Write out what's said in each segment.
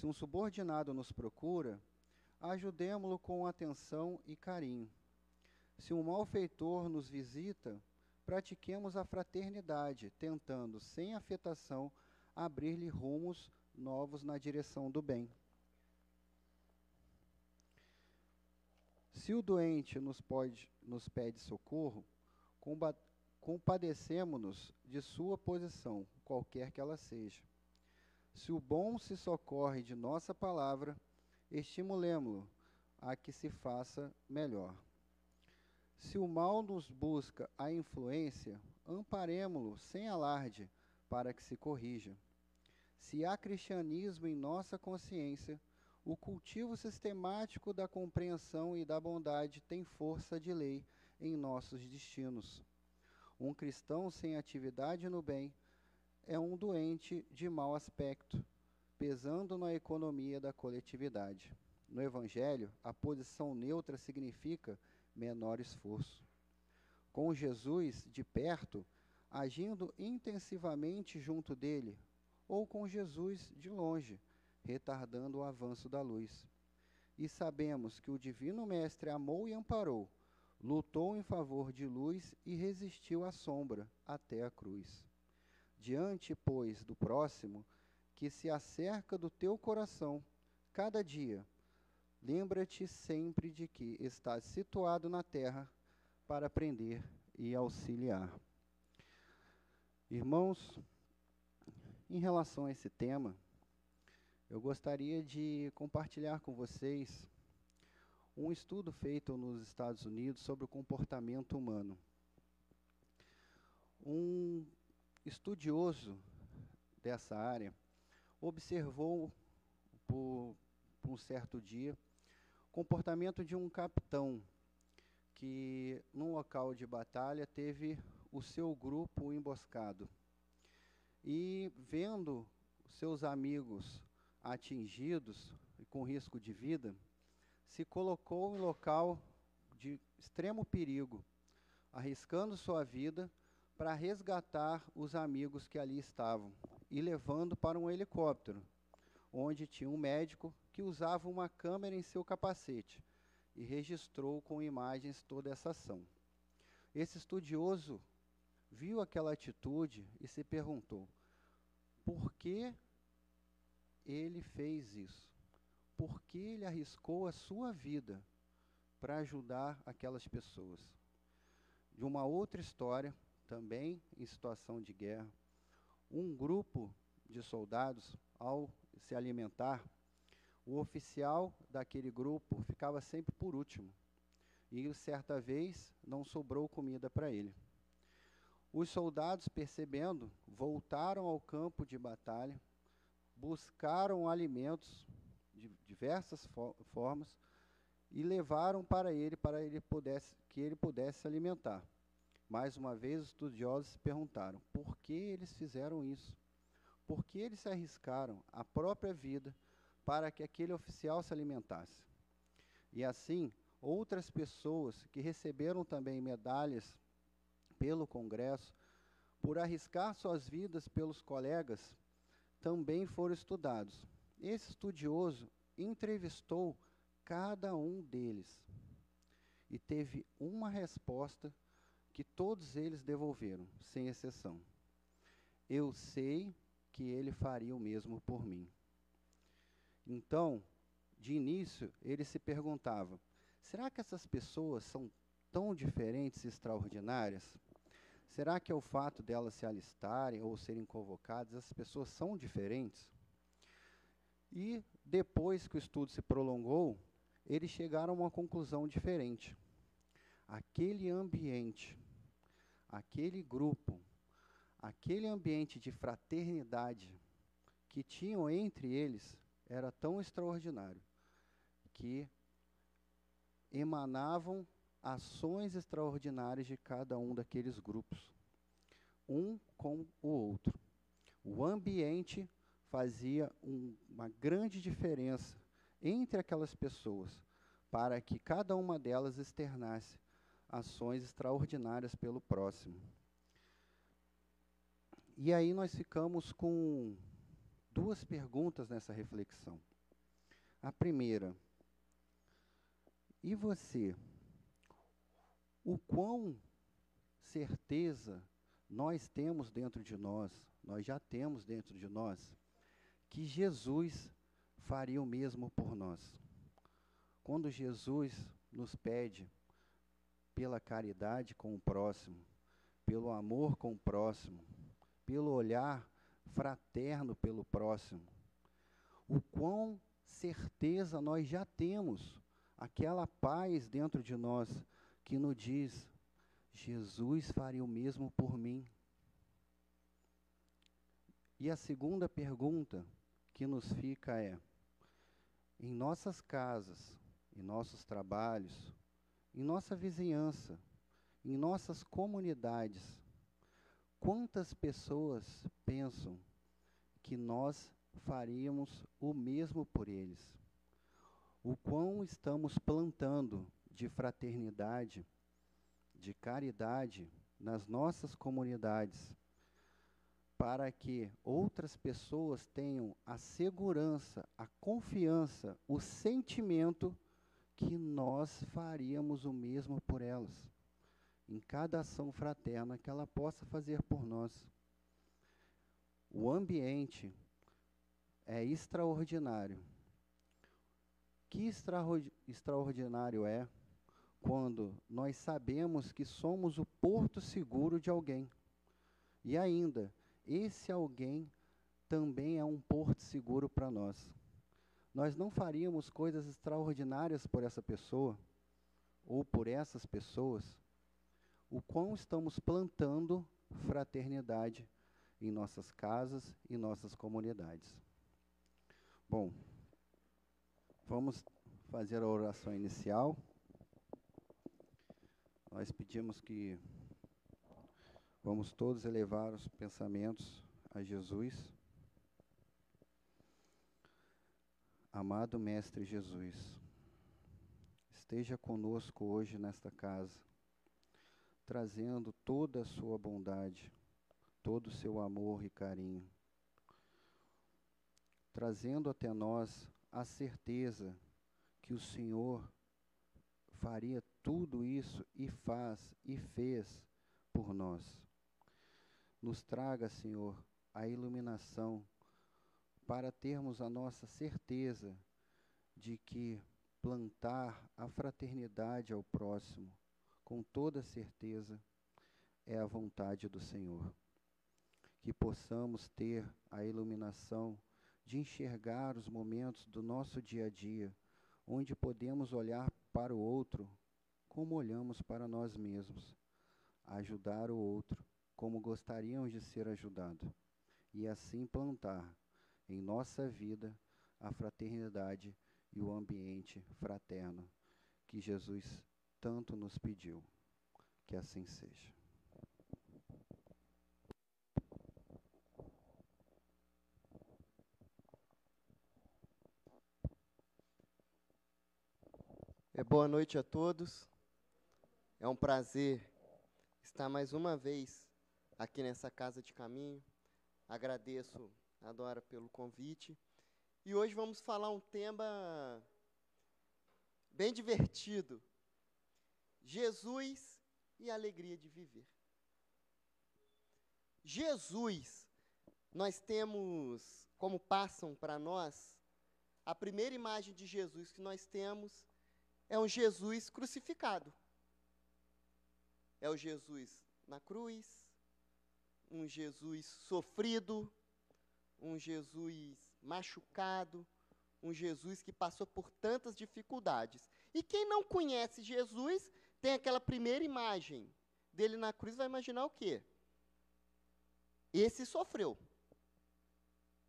Se um subordinado nos procura, ajudemo-lo com atenção e carinho. Se um malfeitor nos visita, pratiquemos a fraternidade, tentando, sem afetação, abrir-lhe rumos novos na direção do bem. Se o doente nos, pode, nos pede socorro, compadecemos-nos de sua posição, qualquer que ela seja. Se o bom se socorre de nossa palavra, estimulemo-lo a que se faça melhor. Se o mal nos busca a influência, amparemo-lo sem alarde, para que se corrija. Se há cristianismo em nossa consciência, o cultivo sistemático da compreensão e da bondade tem força de lei em nossos destinos. Um cristão sem atividade no bem é um doente de mau aspecto, pesando na economia da coletividade. No Evangelho, a posição neutra significa menor esforço. Com Jesus de perto, agindo intensivamente junto dele, ou com Jesus de longe, retardando o avanço da luz. E sabemos que o Divino Mestre amou e amparou, lutou em favor de luz e resistiu à sombra até a cruz. Diante, pois, do próximo, que se acerca do teu coração, cada dia, lembra-te sempre de que estás situado na terra para aprender e auxiliar. Irmãos, em relação a esse tema, eu gostaria de compartilhar com vocês um estudo feito nos Estados Unidos sobre o comportamento humano. Um estudioso dessa área observou por, por um certo dia o comportamento de um capitão que, num local de batalha, teve o seu grupo emboscado. E vendo seus amigos atingidos e com risco de vida, se colocou em local de extremo perigo, arriscando sua vida para resgatar os amigos que ali estavam e levando para um helicóptero, onde tinha um médico que usava uma câmera em seu capacete e registrou com imagens toda essa ação. Esse estudioso viu aquela atitude e se perguntou: por que ele fez isso? Por que ele arriscou a sua vida para ajudar aquelas pessoas? De uma outra história, também em situação de guerra, um grupo de soldados, ao se alimentar, o oficial daquele grupo ficava sempre por último. E certa vez não sobrou comida para ele. Os soldados, percebendo, voltaram ao campo de batalha, buscaram alimentos de diversas formas e levaram para ele para ele pudesse, que ele pudesse se alimentar. Mais uma vez, os estudiosos se perguntaram por que eles fizeram isso? Por que eles se arriscaram a própria vida para que aquele oficial se alimentasse? E assim, outras pessoas que receberam também medalhas pelo Congresso, por arriscar suas vidas pelos colegas, também foram estudados. Esse estudioso entrevistou cada um deles e teve uma resposta que todos eles devolveram, sem exceção. Eu sei que ele faria o mesmo por mim. Então, de início, ele se perguntava: será que essas pessoas são tão diferentes e extraordinárias? Será que é o fato delas se alistarem ou serem convocadas, as pessoas são diferentes? E depois que o estudo se prolongou, eles chegaram a uma conclusão diferente aquele ambiente, aquele grupo, aquele ambiente de fraternidade que tinham entre eles era tão extraordinário que emanavam ações extraordinárias de cada um daqueles grupos, um com o outro. O ambiente fazia um, uma grande diferença entre aquelas pessoas, para que cada uma delas externasse ações extraordinárias pelo próximo. E aí nós ficamos com duas perguntas nessa reflexão. A primeira, e você? O quão certeza nós temos dentro de nós, nós já temos dentro de nós, que Jesus faria o mesmo por nós. Quando Jesus nos pede pela caridade com o próximo, pelo amor com o próximo, pelo olhar fraterno pelo próximo, o quão certeza nós já temos, aquela paz dentro de nós que nos diz: Jesus faria o mesmo por mim. E a segunda pergunta que nos fica é: em nossas casas, em nossos trabalhos, em nossa vizinhança, em nossas comunidades, quantas pessoas pensam que nós faríamos o mesmo por eles? O quão estamos plantando de fraternidade, de caridade nas nossas comunidades, para que outras pessoas tenham a segurança, a confiança, o sentimento que nós faríamos o mesmo por elas, em cada ação fraterna que ela possa fazer por nós. O ambiente é extraordinário. Que extraordinário é quando nós sabemos que somos o porto seguro de alguém. E ainda, esse alguém também é um porto seguro para nós nós não faríamos coisas extraordinárias por essa pessoa ou por essas pessoas, o quão estamos plantando fraternidade em nossas casas e nossas comunidades. Bom, vamos fazer a oração inicial. Nós pedimos que vamos todos elevar os pensamentos a Jesus. Amado Mestre Jesus, esteja conosco hoje nesta casa, trazendo toda a sua bondade, todo o seu amor e carinho, trazendo até nós a certeza que o Senhor faria tudo isso e faz e fez por nós. Nos traga, Senhor, a iluminação para termos a nossa certeza de que plantar a fraternidade ao próximo, com toda certeza, é a vontade do Senhor. Que possamos ter a iluminação de enxergar os momentos do nosso dia a dia, onde podemos olhar para o outro como olhamos para nós mesmos, ajudar o outro como gostaríamos de ser ajudado, e assim plantar em nossa vida a fraternidade e o ambiente fraterno que Jesus tanto nos pediu. Que assim seja. É boa noite a todos. É um prazer estar mais uma vez aqui nessa casa de caminho. Agradeço Adora pelo convite. E hoje vamos falar um tema bem divertido. Jesus e a alegria de viver. Jesus, nós temos, como passam para nós, a primeira imagem de Jesus que nós temos é um Jesus crucificado. É o Jesus na cruz, um Jesus sofrido, um Jesus machucado, um Jesus que passou por tantas dificuldades. E quem não conhece Jesus tem aquela primeira imagem dele na cruz, vai imaginar o quê? Esse sofreu.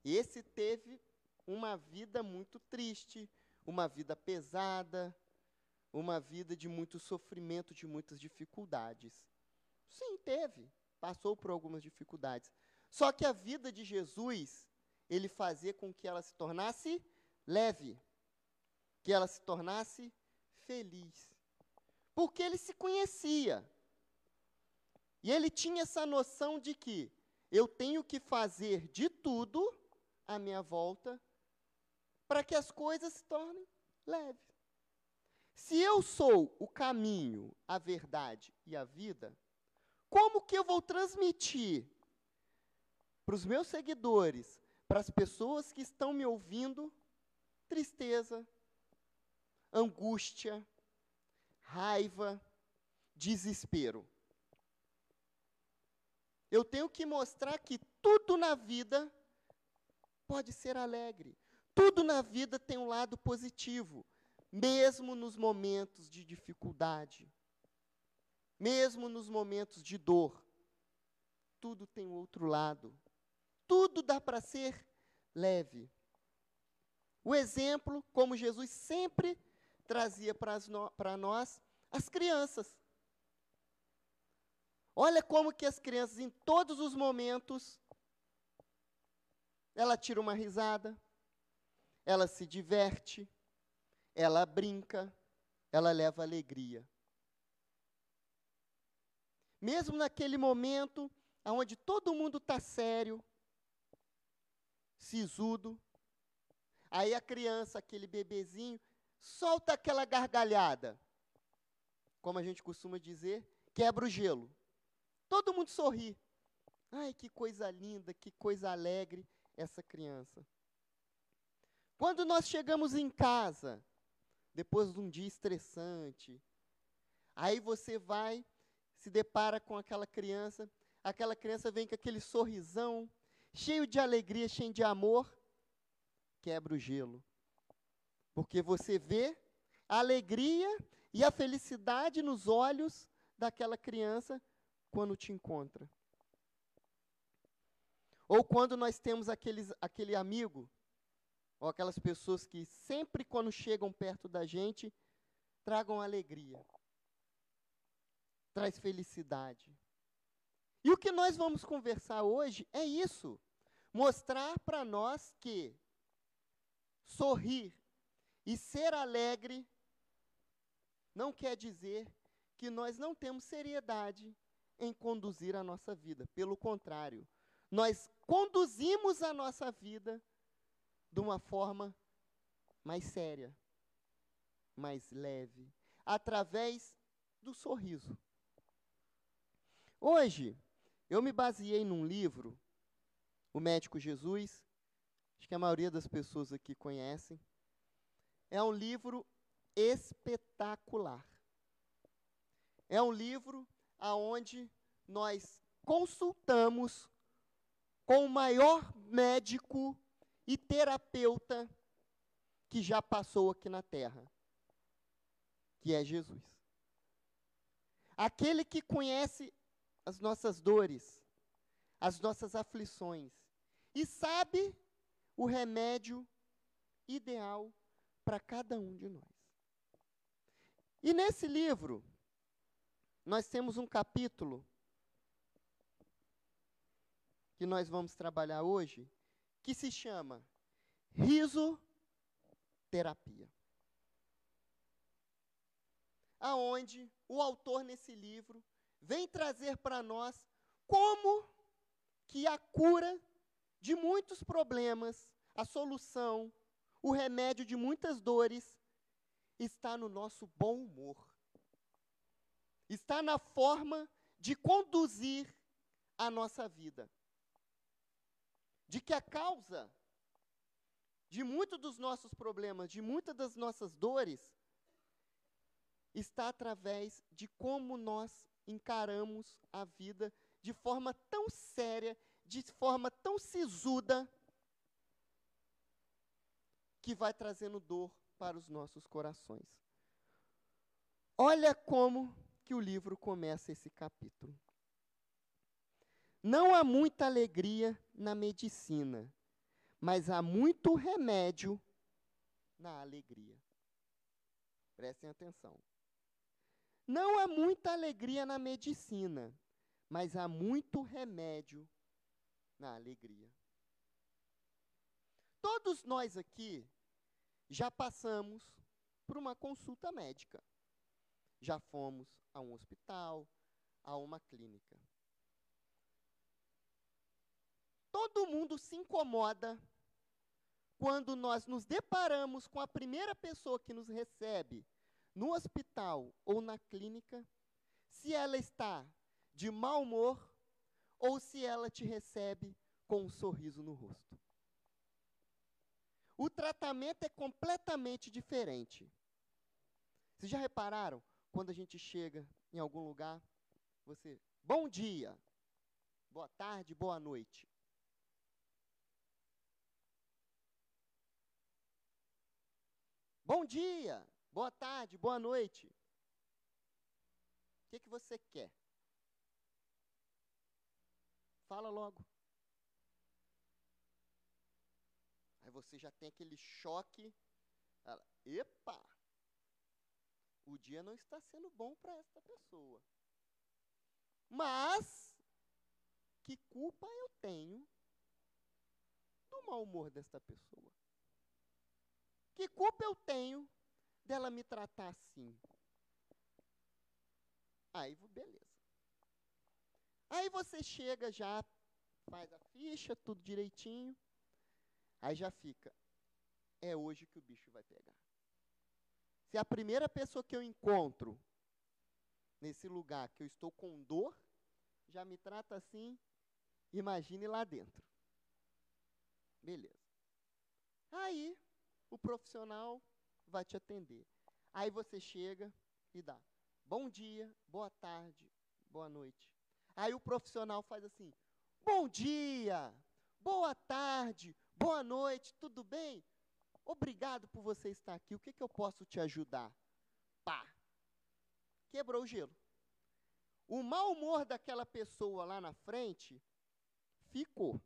Esse teve uma vida muito triste, uma vida pesada, uma vida de muito sofrimento, de muitas dificuldades. Sim, teve. Passou por algumas dificuldades. Só que a vida de Jesus, ele fazia com que ela se tornasse leve, que ela se tornasse feliz. Porque ele se conhecia. E ele tinha essa noção de que eu tenho que fazer de tudo à minha volta para que as coisas se tornem leves. Se eu sou o caminho, a verdade e a vida, como que eu vou transmitir para os meus seguidores, para as pessoas que estão me ouvindo, tristeza, angústia, raiva, desespero? Eu tenho que mostrar que tudo na vida pode ser alegre. Tudo na vida tem um lado positivo, mesmo nos momentos de dificuldade, mesmo nos momentos de dor. Tudo tem outro lado. Tudo dá para ser leve. O exemplo, como Jesus sempre trazia para nós, as crianças. Olha como que as crianças, em todos os momentos, ela tira uma risada, ela se diverte, ela brinca, ela leva alegria. Mesmo naquele momento onde todo mundo está sério, sisudo, aí a criança, aquele bebezinho, solta aquela gargalhada. Como a gente costuma dizer, quebra o gelo. Todo mundo sorri. Ai, que coisa linda, que coisa alegre essa criança. Quando nós chegamos em casa, depois de um dia estressante, aí você vai, se depara com aquela criança, aquela criança vem com aquele sorrisão, cheio de alegria, cheio de amor, quebra o gelo. Porque você vê a alegria e a felicidade nos olhos daquela criança quando te encontra. Ou quando nós temos aqueles, aquele amigo, ou aquelas pessoas que sempre quando chegam perto da gente, tragam alegria, traz felicidade. E o que nós vamos conversar hoje é isso, mostrar para nós que sorrir e ser alegre não quer dizer que nós não temos seriedade em conduzir a nossa vida. Pelo contrário, nós conduzimos a nossa vida de uma forma mais séria, mais leve, através do sorriso. Hoje, eu me baseei num livro, O Médico Jesus, acho que a maioria das pessoas aqui conhecem. É um livro espetacular. É um livro aonde nós consultamos com o maior médico e terapeuta que já passou aqui na terra, que é Jesus. Aquele que conhece as nossas dores, as nossas aflições e sabe o remédio ideal para cada um de nós. E nesse livro, nós temos um capítulo que nós vamos trabalhar hoje, que se chama risoterapia. Aonde o autor nesse livro vem trazer para nós como que a cura de muitos problemas, a solução, o remédio de muitas dores está no nosso bom humor está na forma de conduzir a nossa vida. De que a causa de muitos dos nossos problemas, de muitas das nossas dores, está através de como nós encaramos a vida de forma tão séria, de forma tão sisuda, que vai trazendo dor para os nossos corações. Olha como que o livro começa esse capítulo. Não há muita alegria na medicina, mas há muito remédio na alegria. Prestem atenção. Não há muita alegria na medicina, mas há muito remédio na alegria. Todos nós aqui já passamos por uma consulta médica. Já fomos a um hospital, a uma clínica. Todo mundo se incomoda quando nós nos deparamos com a primeira pessoa que nos recebe no hospital ou na clínica, se ela está de mau humor ou se ela te recebe com um sorriso no rosto. O tratamento é completamente diferente. Vocês já repararam quando a gente chega em algum lugar, você, bom dia, boa tarde, boa noite. Bom dia, boa tarde, boa noite. O que, que você quer? Fala logo. Aí você já tem aquele choque. Ela, Epa! O dia não está sendo bom para esta pessoa. Mas, que culpa eu tenho do mau humor desta pessoa? Que culpa eu tenho dela me tratar assim? Aí, beleza. Aí você chega já, faz a ficha, tudo direitinho. Aí já fica. É hoje que o bicho vai pegar. Se a primeira pessoa que eu encontro nesse lugar que eu estou com dor, já me trata assim, imagine lá dentro. Beleza. Aí, o profissional vai te atender. Aí você chega e dá bom dia, boa tarde, boa noite. Aí o profissional faz assim: bom dia, boa tarde, boa noite, tudo bem? Obrigado por você estar aqui. O que, que eu posso te ajudar? Pá! Quebrou o gelo. O mau humor daquela pessoa lá na frente ficou.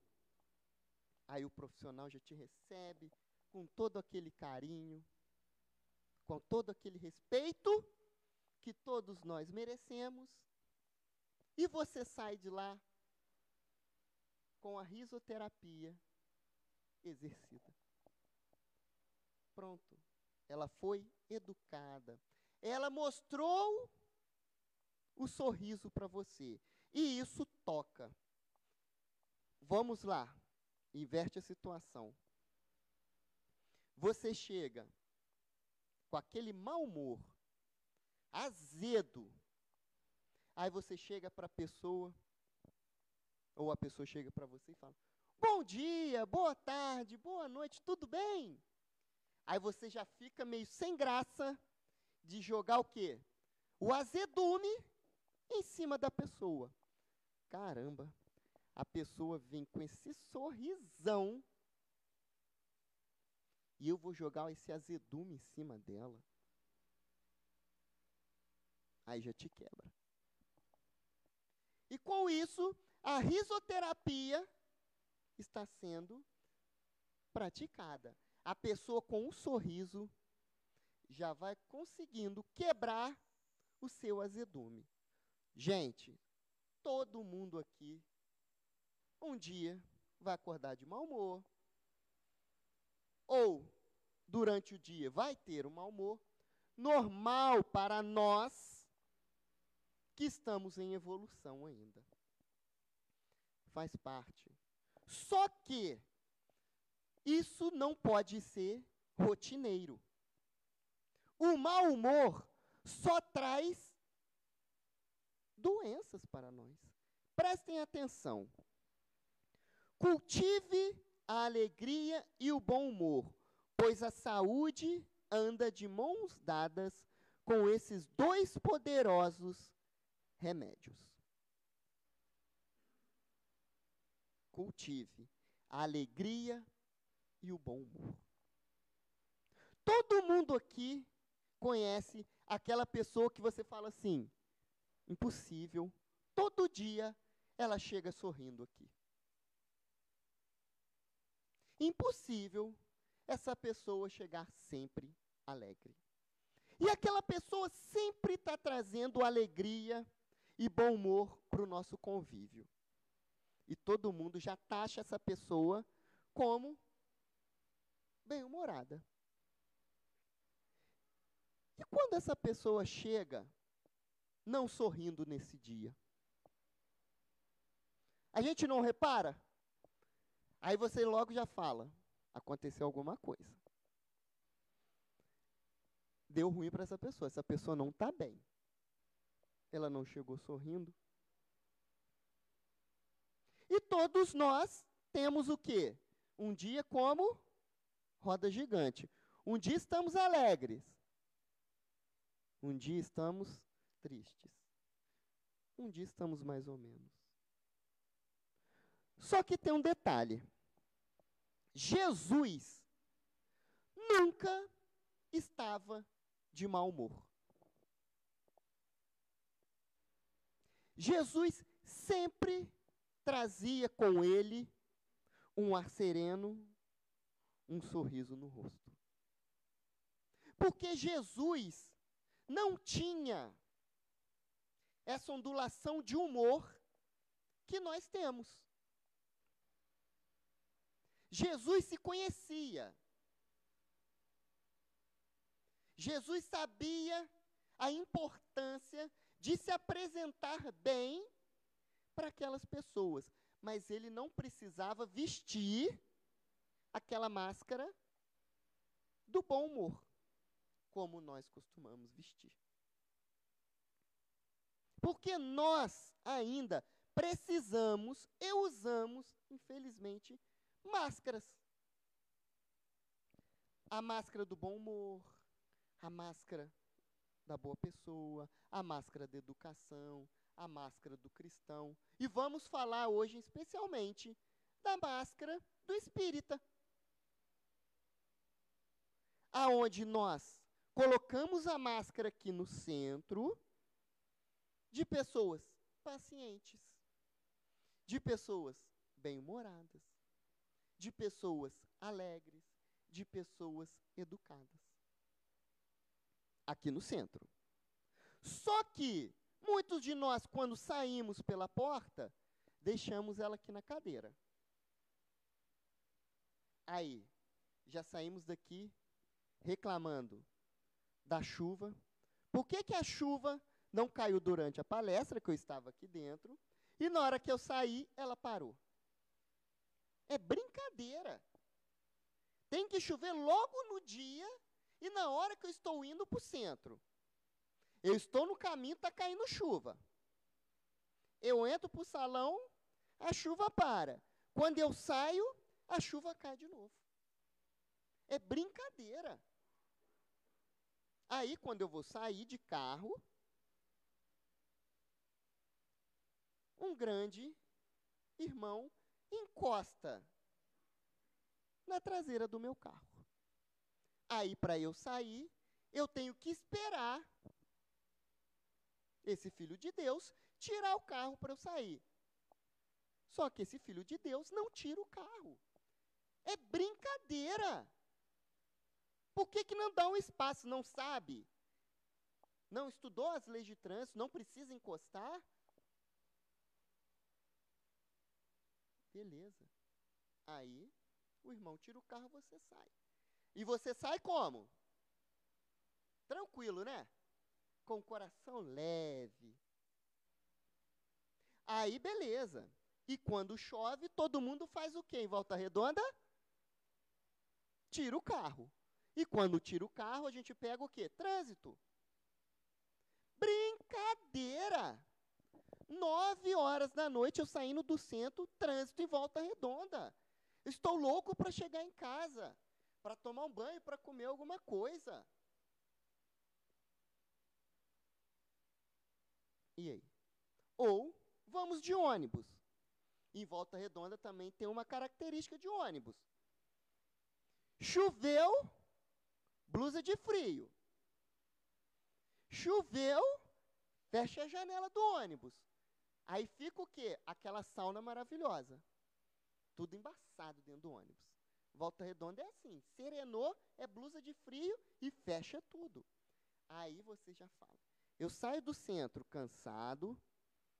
Aí o profissional já te recebe, com todo aquele carinho, com todo aquele respeito que todos nós merecemos, e você sai de lá com a risoterapia exercida. Pronto. Ela foi educada. Ela mostrou o sorriso para você. E isso toca. Vamos lá. Inverte a situação. Você chega com aquele mau humor, azedo. Aí você chega para a pessoa, ou a pessoa chega para você e fala: Bom dia, boa tarde, boa noite, tudo bem? Aí você já fica meio sem graça de jogar o quê? O azedume em cima da pessoa. Caramba, a pessoa vem com esse sorrisão e eu vou jogar esse azedume em cima dela. Aí já te quebra. E com isso, a risoterapia está sendo praticada. A pessoa com um sorriso já vai conseguindo quebrar o seu azedume. Gente, todo mundo aqui um dia vai acordar de mau humor, ou durante o dia vai ter um mau humor, normal para nós que estamos em evolução ainda. Faz parte. Só que isso não pode ser rotineiro. O mau humor só traz doenças para nós. Prestem atenção. Cultive a alegria e o bom humor, pois a saúde anda de mãos dadas com esses dois poderosos remédios. Cultive a alegria e o bom humor. Todo mundo aqui conhece aquela pessoa que você fala assim: impossível, todo dia ela chega sorrindo aqui. Impossível essa pessoa chegar sempre alegre. E aquela pessoa sempre está trazendo alegria e bom humor para o nosso convívio. E todo mundo já taxa essa pessoa como bem-humorada. E quando essa pessoa chega não sorrindo nesse dia? A gente não repara? Aí você logo já fala: Aconteceu alguma coisa. Deu ruim para essa pessoa. Essa pessoa não está bem. Ela não chegou sorrindo. E todos nós temos o quê? Um dia como roda gigante. Um dia estamos alegres. Um dia estamos tristes. Um dia estamos mais ou menos. Só que tem um detalhe. Jesus nunca estava de mau humor. Jesus sempre trazia com ele um ar sereno, um sorriso no rosto. Porque Jesus não tinha essa ondulação de humor que nós temos. Jesus se conhecia. Jesus sabia a importância de se apresentar bem para aquelas pessoas, mas ele não precisava vestir aquela máscara do bom humor, como nós costumamos vestir. Porque nós ainda precisamos e usamos, infelizmente, máscaras. A máscara do bom humor, a máscara da boa pessoa, a máscara da educação, a máscara do cristão. E vamos falar hoje especialmente da máscara do espírita. Aonde nós colocamos a máscara aqui no centro de pessoas pacientes, de pessoas bem-humoradas, de pessoas alegres, de pessoas educadas. Aqui no centro. Só que muitos de nós, quando saímos pela porta, deixamos ela aqui na cadeira. Aí, já saímos daqui reclamando da chuva. Por que, que a chuva não caiu durante a palestra, que eu estava aqui dentro, e na hora que eu saí, ela parou? É brincadeira. Tem que chover logo no dia e na hora que eu estou indo para o centro. Eu estou no caminho, está caindo chuva. Eu entro para o salão, a chuva para. Quando eu saio, a chuva cai de novo. É brincadeira. Aí, quando eu vou sair de carro, um grande irmão encosta na traseira do meu carro. Aí, para eu sair, eu tenho que esperar esse filho de Deus tirar o carro para eu sair. Só que esse filho de Deus não tira o carro. É brincadeira. Por que, que não dá um espaço? Não sabe? Não estudou as leis de trânsito? Não precisa encostar? Beleza. Aí, o irmão tira o carro, você sai. E você sai como? Tranquilo, né? Com o coração leve. Aí, beleza. E quando chove, todo mundo faz o quê em volta redonda? Tira o carro. E quando tira o carro, a gente pega o quê? Trânsito. Brincadeira! Nove horas da noite eu saindo do centro, trânsito em volta redonda. Estou louco para chegar em casa, para tomar um banho, para comer alguma coisa. E aí? Ou vamos de ônibus. Em Volta Redonda também tem uma característica de ônibus. Choveu, blusa de frio. Choveu, fecha a janela do ônibus. Aí fica o quê? Aquela sauna maravilhosa. Tudo embaçado dentro do ônibus. Volta Redonda é assim, serenou, é blusa de frio e fecha tudo. Aí você já fala. Eu saio do centro cansado,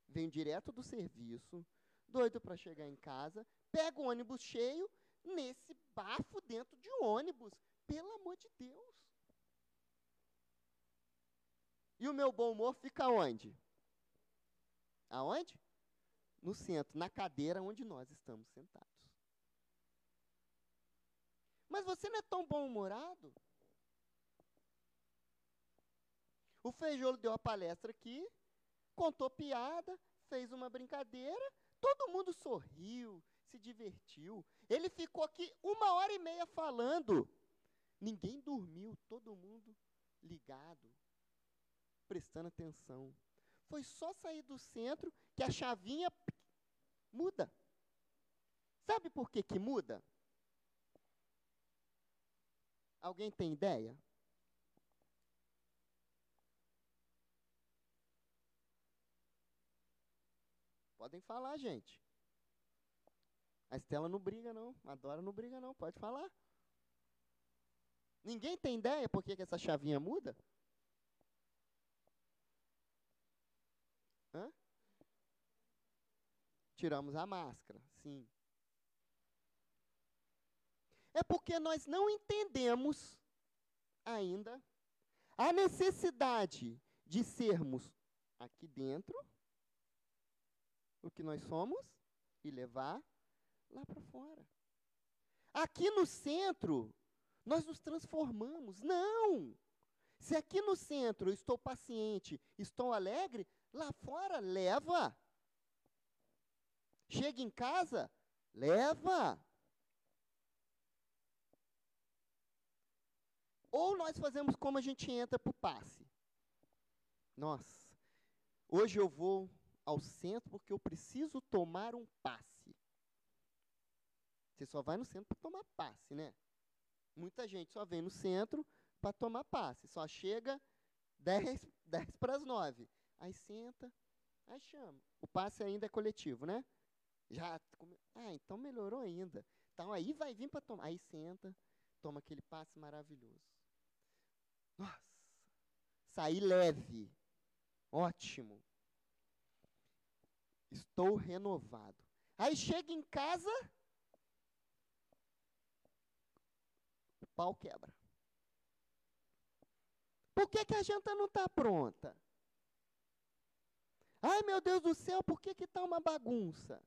venho direto do serviço, doido para chegar em casa, pego o ônibus cheio, nesse bafo dentro de ônibus. Pelo amor de Deus. E o meu bom humor fica onde? Aonde? No centro, na cadeira onde nós estamos sentados. Mas você não é tão bom-humorado? O Feijolo deu a palestra aqui, contou piada, fez uma brincadeira, todo mundo sorriu, se divertiu. Ele ficou aqui uma hora e meia falando. Ninguém dormiu, todo mundo ligado, prestando atenção. Foi só sair do centro que a chavinha muda. Sabe por que, que muda? Alguém tem ideia? Podem falar, gente. A Estela não briga, não. A Dora não briga, não. Pode falar. Ninguém tem ideia por que, que essa chavinha muda? Tiramos a máscara, sim. É porque nós não entendemos ainda a necessidade de sermos aqui dentro o que nós somos e levar lá para fora. Aqui no centro, nós nos transformamos. Não! Se aqui no centro eu estou paciente, estou alegre, lá fora leva. Chega em casa, leva. Ou nós fazemos como a gente entra para o passe. Nossa, hoje eu vou ao centro porque eu preciso tomar um passe. Você só vai no centro para tomar passe, né? Muita gente só vem no centro para tomar passe. Só chega 10, 10 para as 9. Aí senta, aí chama. O passe ainda é coletivo, né? Já. Ah, então melhorou ainda. Então aí vai vir para tomar. Aí senta, toma aquele passe maravilhoso. Nossa! Sair leve. Ótimo. Estou renovado. Aí chega em casa, o pau quebra. Por que, que a janta não está pronta? Ai, meu Deus do céu, por que está uma bagunça?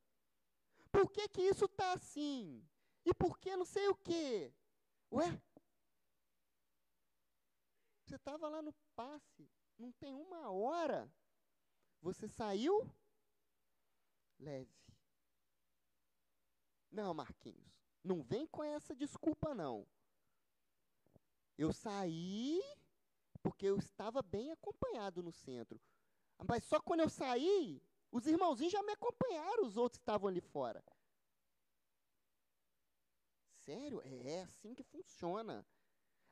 Por que, que isso está assim? E por que não sei o quê? Ué? Você estava lá no passe, não tem uma hora. Você saiu, leve. Não, Marquinhos, não vem com essa desculpa, não. Eu saí porque eu estava bem acompanhado no centro. Mas só quando eu saí, os irmãozinhos já me acompanharam, os outros estavam ali fora. Sério? É assim que funciona.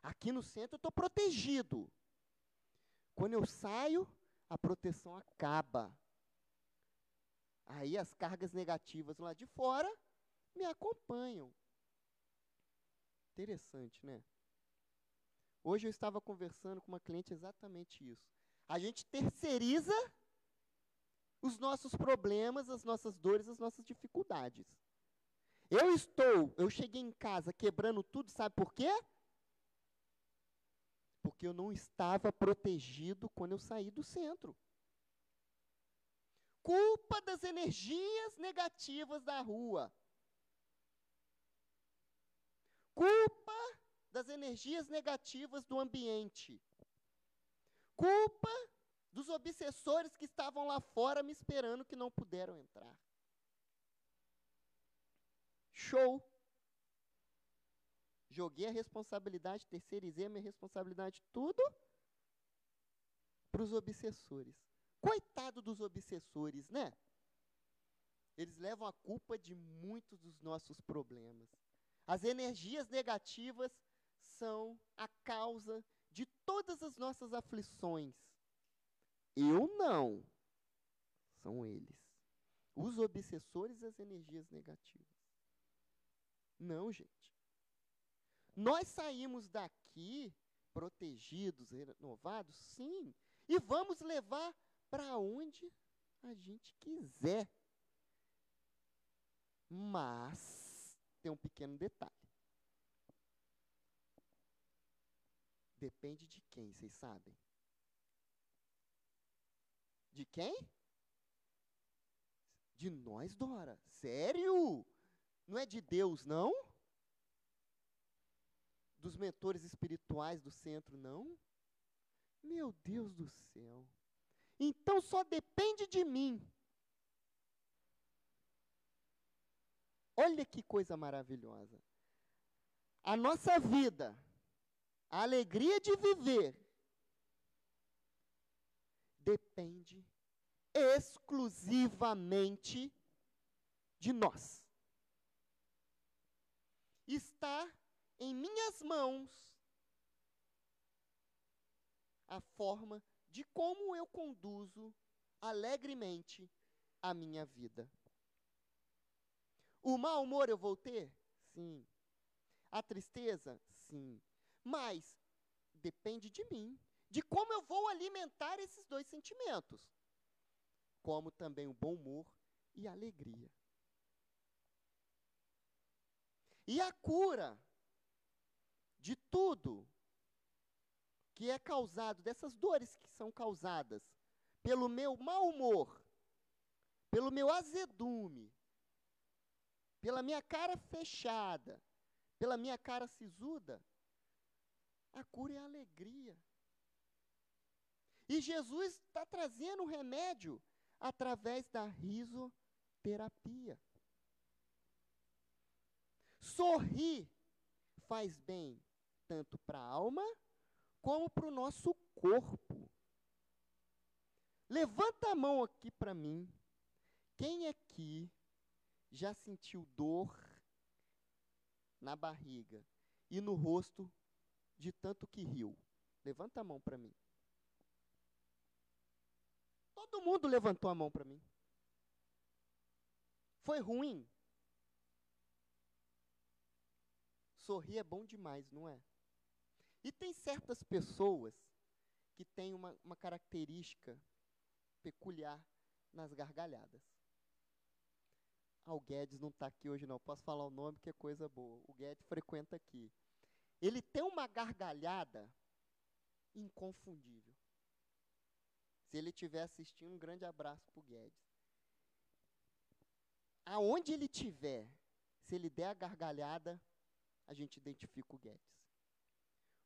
Aqui no centro eu estou protegido. Quando eu saio, a proteção acaba. Aí as cargas negativas lá de fora me acompanham. Interessante, né? Hoje eu estava conversando com uma cliente exatamente isso. A gente terceiriza os nossos problemas, as nossas dores, as nossas dificuldades. Eu estou, eu cheguei em casa quebrando tudo, sabe por quê? Porque eu não estava protegido quando eu saí do centro culpa das energias negativas da rua. Culpa das energias negativas do ambiente. Culpa dos obsessores que estavam lá fora me esperando que não puderam entrar. Show. Joguei a responsabilidade, terceirizei a minha responsabilidade, tudo para os obsessores. Coitado dos obsessores, né? Eles levam a culpa de muitos dos nossos problemas. As energias negativas são a causa de todas as nossas aflições. Eu não. São eles. Os obsessores das energias negativas. Não, gente. Nós saímos daqui protegidos, renovados, sim, e vamos levar para onde a gente quiser. Mas tem um pequeno detalhe. Depende de quem, vocês sabem? De quem? De nós, Dora. Sério? Não é de Deus, não? dos mentores espirituais do centro, não? Meu Deus do céu. Então só depende de mim. Olha que coisa maravilhosa. A nossa vida, a alegria de viver, depende exclusivamente de nós. Está em minhas mãos a forma de como eu conduzo alegremente a minha vida. O mau humor eu vou ter? Sim. A tristeza? Sim. Mas depende de mim, de como eu vou alimentar esses dois sentimentos, como também o bom humor e a alegria. E a cura de tudo que é causado, dessas dores que são causadas pelo meu mau humor, pelo meu azedume, pela minha cara fechada, pela minha cara sisuda, a cura é a alegria. E Jesus está trazendo o remédio através da risoterapia. Sorrir faz bem tanto para a alma como para o nosso corpo. Levanta a mão aqui para mim. Quem aqui já sentiu dor na barriga e no rosto de tanto que riu? Levanta a mão para mim. Todo mundo levantou a mão para mim. Foi ruim? Sorrir é bom demais, não é? E tem certas pessoas que têm uma, uma característica peculiar nas gargalhadas. Ah, o Guedes não está aqui hoje, não. Posso falar o nome, que é coisa boa. O Guedes frequenta aqui. Ele tem uma gargalhada inconfundível. Se ele estiver assistindo, um grande abraço para o Guedes. Aonde ele estiver, se ele der a gargalhada, a gente identifica o Guedes.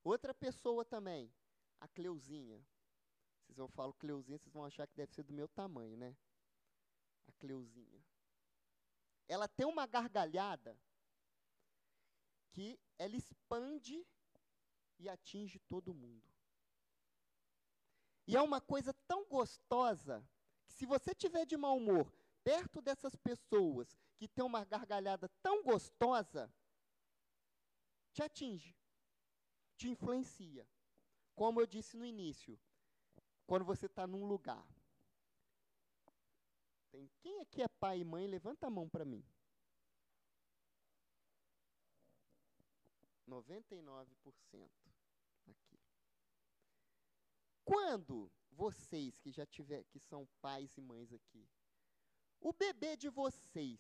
Outra pessoa também, a Cleuzinha. Vocês vão falar Cleuzinha, vocês vão achar que deve ser do meu tamanho, né? A Cleuzinha. Ela tem uma gargalhada que ela expande e atinge todo mundo. E é uma coisa tão gostosa que se você tiver de mau humor perto dessas pessoas que têm uma gargalhada tão gostosa, te atinge, te influencia. Como eu disse no início, quando você está num lugar. Tem, quem aqui é pai e mãe? Levanta a mão para mim. 99% aqui. Quando vocês que já tiver, que são pais e mães aqui, o bebê de vocês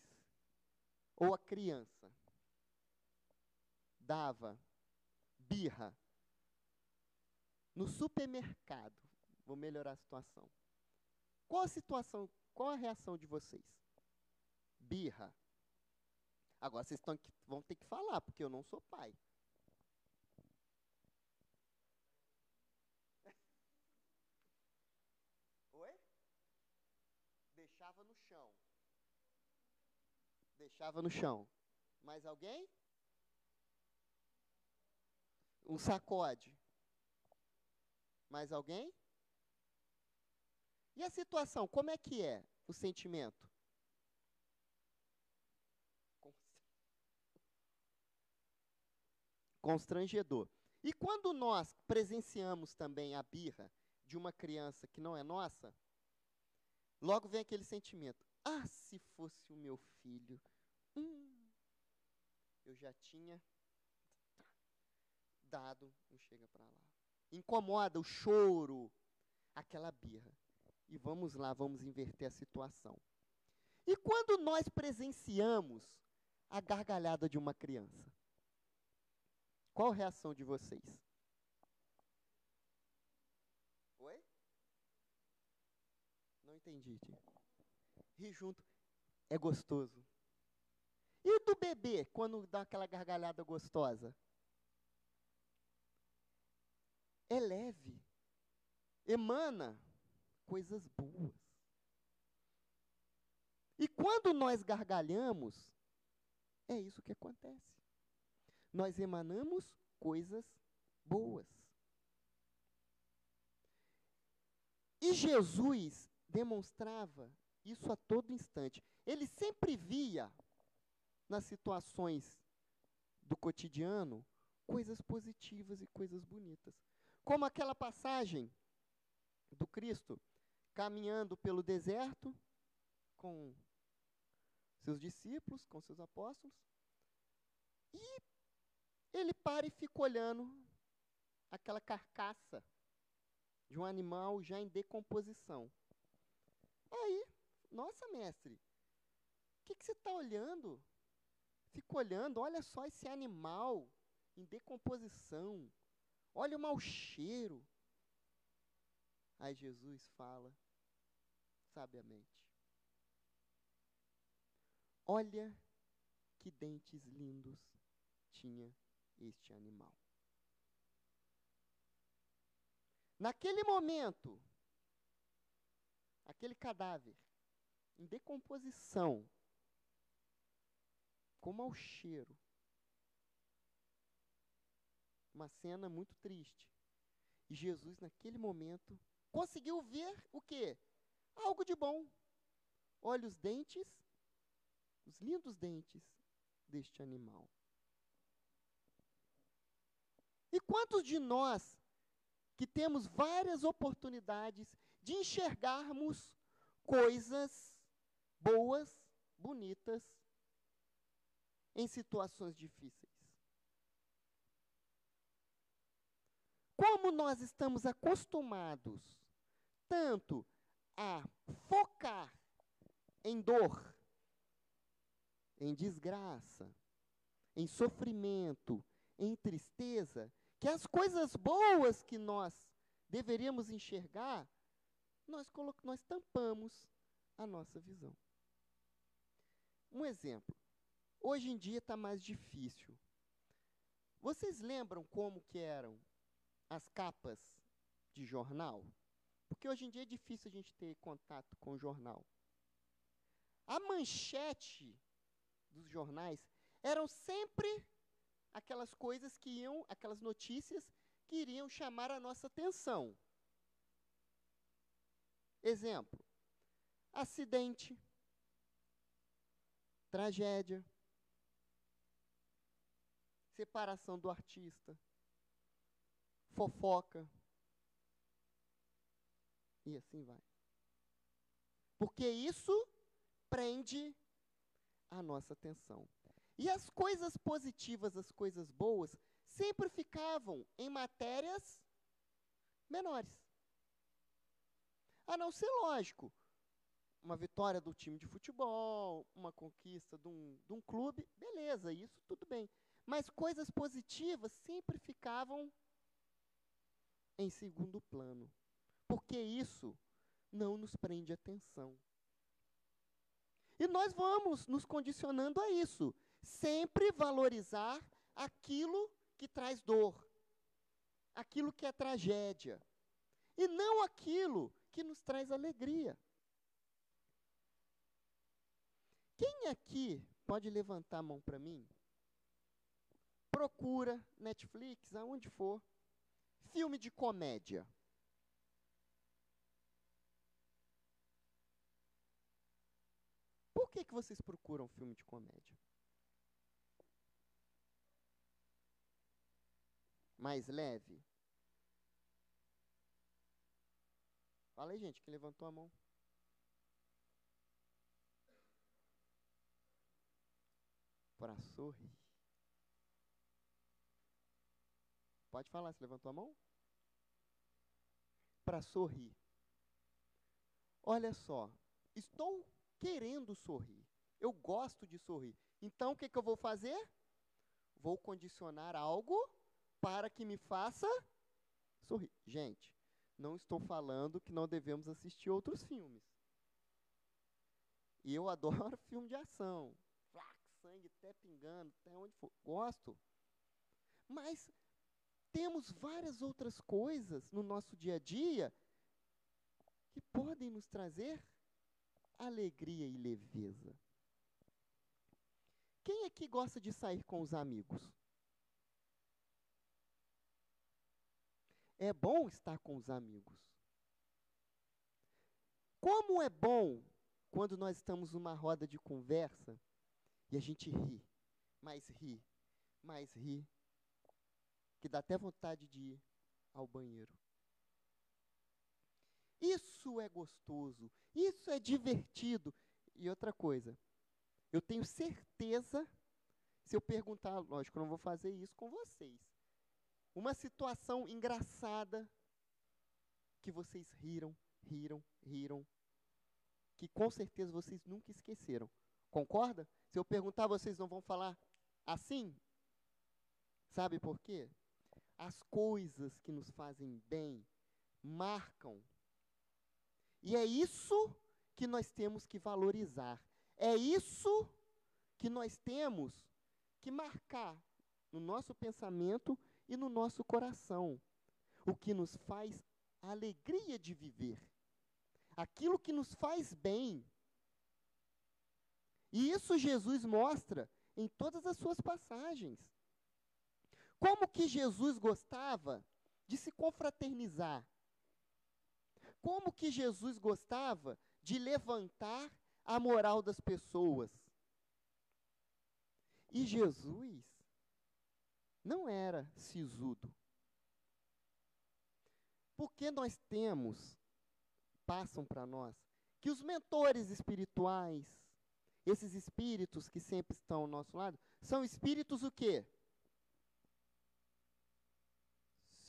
ou a criança dava birra no supermercado, vou melhorar a situação. Qual a situação, qual a reação de vocês? Birra. Agora vocês vão ter que falar, porque eu não sou pai. Oi? Deixava no chão. Deixava no chão. Mais alguém? Um sacode. Mais alguém? E a situação, como é que é o sentimento? Constrangedor. E quando nós presenciamos também a birra de uma criança que não é nossa, logo vem aquele sentimento: ah, se fosse o meu filho, hum, eu já tinha dado um chega para lá. Incomoda o choro, aquela birra. E vamos lá, vamos inverter a situação. E quando nós presenciamos a gargalhada de uma criança? Qual a reação de vocês? Oi? Não entendi. Ri junto. É gostoso. E do bebê, quando dá aquela gargalhada gostosa? é leve, emana coisas boas. E quando nós gargalhamos, é isso que acontece. Nós emanamos coisas boas. E Jesus demonstrava isso a todo instante. Ele sempre via nas situações do cotidiano coisas positivas e coisas bonitas. Como aquela passagem do Cristo caminhando pelo deserto com seus discípulos, com seus apóstolos, e ele para e fica olhando aquela carcaça de um animal já em decomposição. Aí, nossa, mestre, o que, que você está olhando? Fica olhando, olha só esse animal em decomposição. Olha o mau cheiro. Aí Jesus fala sabiamente: Olha que dentes lindos tinha este animal. Naquele momento, aquele cadáver em decomposição, com mau cheiro, uma cena muito triste. E Jesus, naquele momento, conseguiu ver o quê? Algo de bom. Olha os dentes, os lindos dentes deste animal. E quantos de nós que temos várias oportunidades de enxergarmos coisas boas, bonitas, em situações difíceis? Como nós estamos acostumados tanto a focar em dor, em desgraça, em sofrimento, em tristeza, que as coisas boas que nós deveríamos enxergar, nós, nós tampamos a nossa visão. Um exemplo. Hoje em dia está mais difícil. Vocês lembram como que eram as capas de jornal? Porque hoje em dia é difícil a gente ter contato com o jornal. A manchete dos jornais eram sempre aquelas coisas que iam, aquelas notícias que iriam chamar a nossa atenção. Exemplo: acidente, tragédia, separação do artista, fofoca. E assim vai. Porque isso prende a nossa atenção. E as coisas positivas, as coisas boas, sempre ficavam em matérias menores. A não ser lógico, uma vitória do time de futebol, uma conquista de um, de um clube, beleza, isso tudo bem. Mas coisas positivas sempre ficavam em segundo plano. Porque isso não nos prende atenção. E nós vamos nos condicionando a isso sempre valorizar aquilo que traz dor, aquilo que é tragédia, e não aquilo que nos traz alegria. Quem aqui pode levantar a mão para mim? Procura Netflix, aonde for, filme de comédia. Por que, que vocês procuram filme de comédia? mais leve? Fala aí, gente, que levantou a mão. Para sorrir. Pode falar, você levantou a mão? Para sorrir. Olha só, estou querendo sorrir. Eu gosto de sorrir. Então, o que, que eu vou fazer? Vou condicionar algo para que me faça sorrir. Gente, não estou falando que não devemos assistir outros filmes. E eu adoro filme de ação. Flac, sangue até pingando, até onde for. Gosto. Mas temos várias outras coisas no nosso dia a dia que podem nos trazer alegria e leveza. Quem aqui gosta de sair com os amigos? É bom estar com os amigos. Como é bom quando nós estamos numa roda de conversa e a gente ri, mais ri, mais ri, que dá até vontade de ir ao banheiro. Isso é gostoso, isso é divertido. E outra coisa, eu tenho certeza, se eu perguntar, lógico, eu não vou fazer isso com vocês, uma situação engraçada que vocês riram, riram, riram, que com certeza vocês nunca esqueceram. Concorda? Se eu perguntar, vocês não vão falar assim? Sabe por quê? As coisas que nos fazem bem marcam. E é isso que nós temos que valorizar. É isso que nós temos que marcar no nosso pensamento e no nosso coração. O que nos faz alegria de viver. Aquilo que nos faz bem. E isso Jesus mostra em todas as suas passagens. Como que Jesus gostava de se confraternizar? Como que Jesus gostava de levantar a moral das pessoas? E Jesus não era sisudo. Porque nós temos, passam para nós, que os mentores espirituais, esses espíritos que sempre estão ao nosso lado, são espíritos o quê?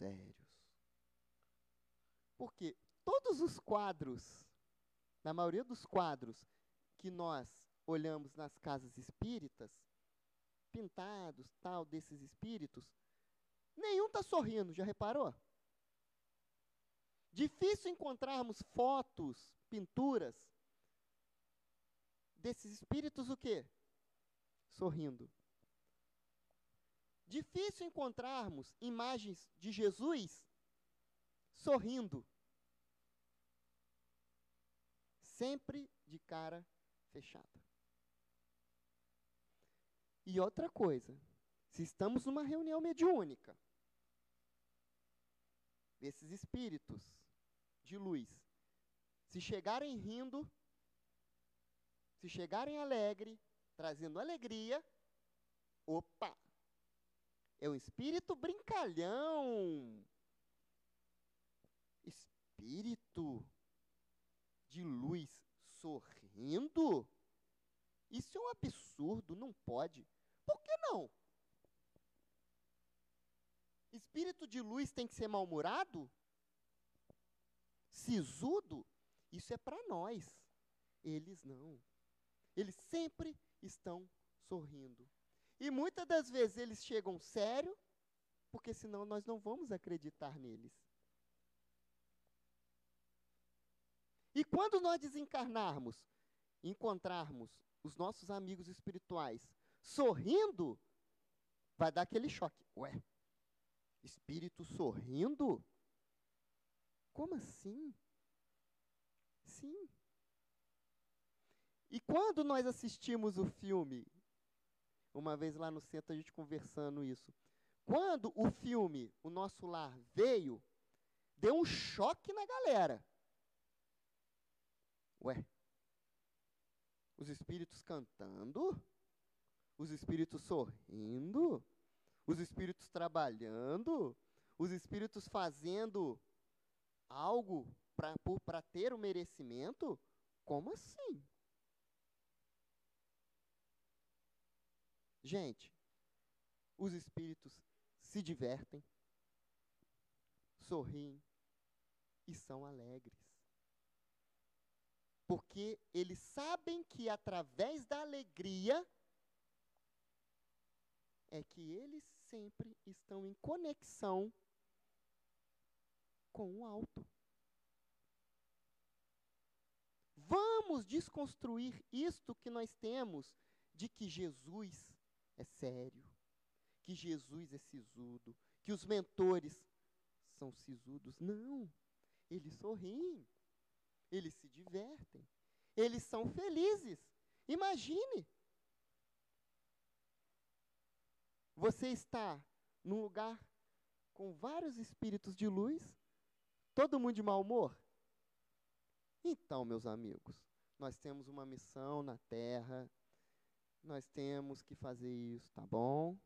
Sérios. Porque todos os quadros, na maioria dos quadros que nós olhamos nas casas espíritas, pintados, tal, desses espíritos, nenhum está sorrindo, já reparou? Difícil encontrarmos fotos, pinturas desses espíritos o quê? Sorrindo. Difícil encontrarmos imagens de Jesus sorrindo. Sempre de cara fechada. E outra coisa, se estamos numa reunião mediúnica, esses espíritos de luz, se chegarem rindo, se chegarem alegre, trazendo alegria, opa, é um espírito brincalhão. Espírito de luz sorrindo? Isso é um absurdo, não pode. Por que não? Espírito de luz tem que ser mal-humorado? Sisudo? Isso é para nós. Eles não. Eles sempre estão sorrindo. E muitas das vezes eles chegam sério, porque senão nós não vamos acreditar neles. E quando nós desencarnarmos, encontrarmos os nossos amigos espirituais sorrindo, vai dar aquele choque. Ué, espírito sorrindo? Como assim? Sim. E quando nós assistimos o filme, uma vez lá no centro a gente conversando isso, quando o filme O Nosso Lar veio, deu um choque na galera. Ué, os espíritos cantando, os espíritos sorrindo, os espíritos trabalhando, os espíritos fazendo algo para ter o merecimento? Como assim? Gente, os espíritos se divertem, sorriem e são alegres porque eles sabem que através da alegria é que eles sempre estão em conexão com o alto. Vamos desconstruir isto que nós temos de que Jesus é sério, que Jesus é sisudo, que os mentores são sisudos. Não. Eles sorriem. Eles se divertem. Eles são felizes. Imagine. Você está num lugar com vários espíritos de luz, todo mundo de mau humor? Então, meus amigos, nós temos uma missão na Terra, nós temos que fazer isso, tá bom?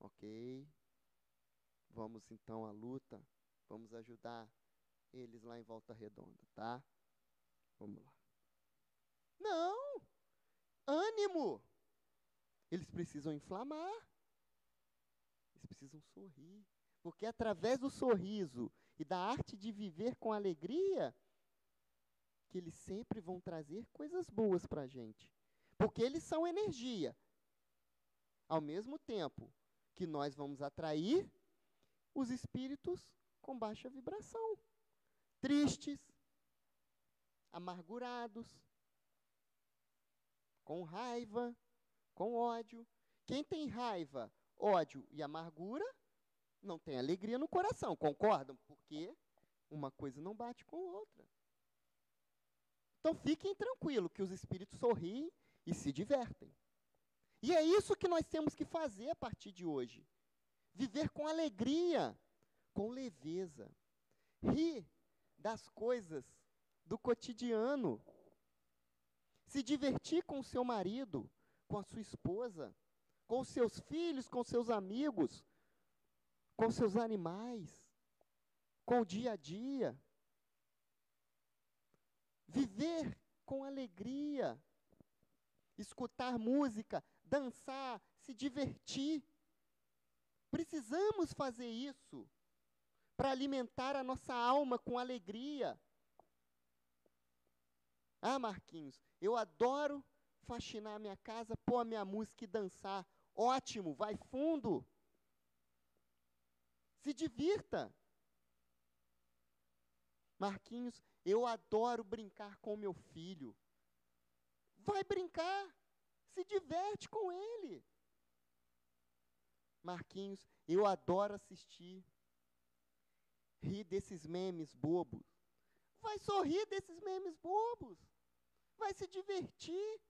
Ok. Vamos então à luta, vamos ajudar eles lá em Volta Redonda, tá? Vamos lá. Não! Ânimo! Eles precisam inflamar. Eles precisam sorrir. Porque através do sorriso e da arte de viver com alegria, que eles sempre vão trazer coisas boas para a gente. Porque eles são energia. Ao mesmo tempo que nós vamos atrair os espíritos com baixa vibração, tristes, amargurados, com raiva, com ódio. Quem tem raiva, ódio e amargura, não tem alegria no coração, concordam? Porque uma coisa não bate com outra. Então fiquem tranquilos que os espíritos sorriem e se divertem. E é isso que nós temos que fazer a partir de hoje. Viver com alegria, com leveza. Rir das coisas do cotidiano. Se divertir com o seu marido, com a sua esposa, com os seus filhos, com seus amigos, com seus animais, com o dia a dia. Viver com alegria, escutar música, dançar, se divertir. Precisamos fazer isso para alimentar a nossa alma com alegria. Ah, Marquinhos, eu adoro faxinar a minha casa, pôr a minha música e dançar. Ótimo, vai fundo. Se divirta. Marquinhos, eu adoro brincar com meu filho. Vai brincar. Se diverte com ele. Marquinhos, eu adoro assistir. Rir desses memes bobos. Vai sorrir desses memes bobos. Vai se divertir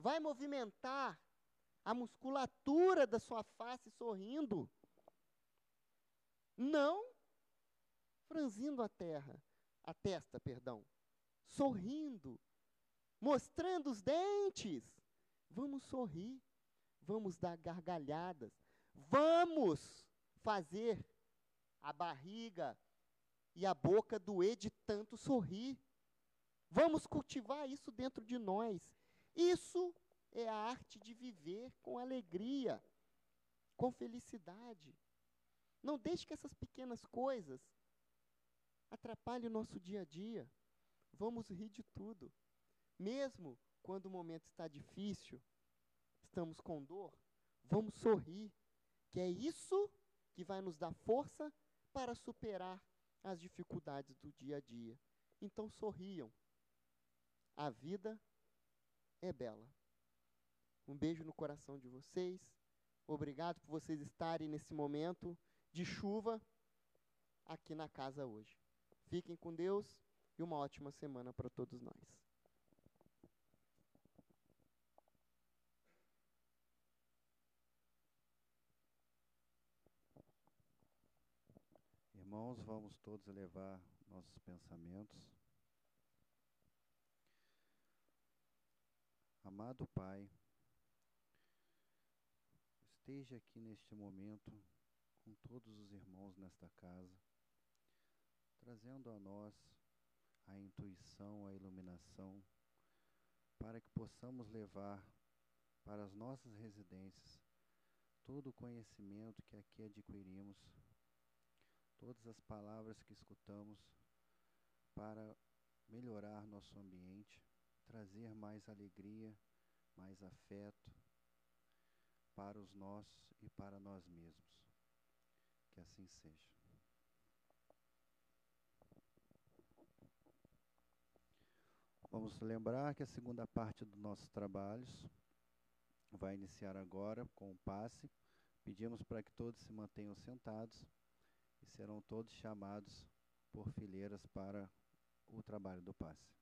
vai movimentar a musculatura da sua face sorrindo. Não franzindo a terra, a testa, perdão, sorrindo, mostrando os dentes. Vamos sorrir, vamos dar gargalhadas, vamos fazer a barriga e a boca doer de tanto sorrir. Vamos cultivar isso dentro de nós. Isso é a arte de viver com alegria, com felicidade. Não deixe que essas pequenas coisas atrapalhem o nosso dia a dia. Vamos rir de tudo. Mesmo quando o momento está difícil, estamos com dor, vamos sorrir, que é isso que vai nos dar força para superar as dificuldades do dia a dia. Então sorriam. A vida é bela. Um beijo no coração de vocês. Obrigado por vocês estarem nesse momento de chuva aqui na casa hoje. Fiquem com Deus e uma ótima semana para todos nós. Irmãos, vamos todos elevar nossos pensamentos Amado Pai, esteja aqui neste momento com todos os irmãos nesta casa, trazendo a nós a intuição, a iluminação, para que possamos levar para as nossas residências todo o conhecimento que aqui adquirimos, todas as palavras que escutamos para melhorar nosso ambiente trazer mais alegria, mais afeto para os nossos e para nós mesmos. Que assim seja. Vamos lembrar que a segunda parte dos nossos trabalhos vai iniciar agora com o passe Pedimos para que todos se mantenham sentados e serão todos chamados por fileiras para o trabalho do passe.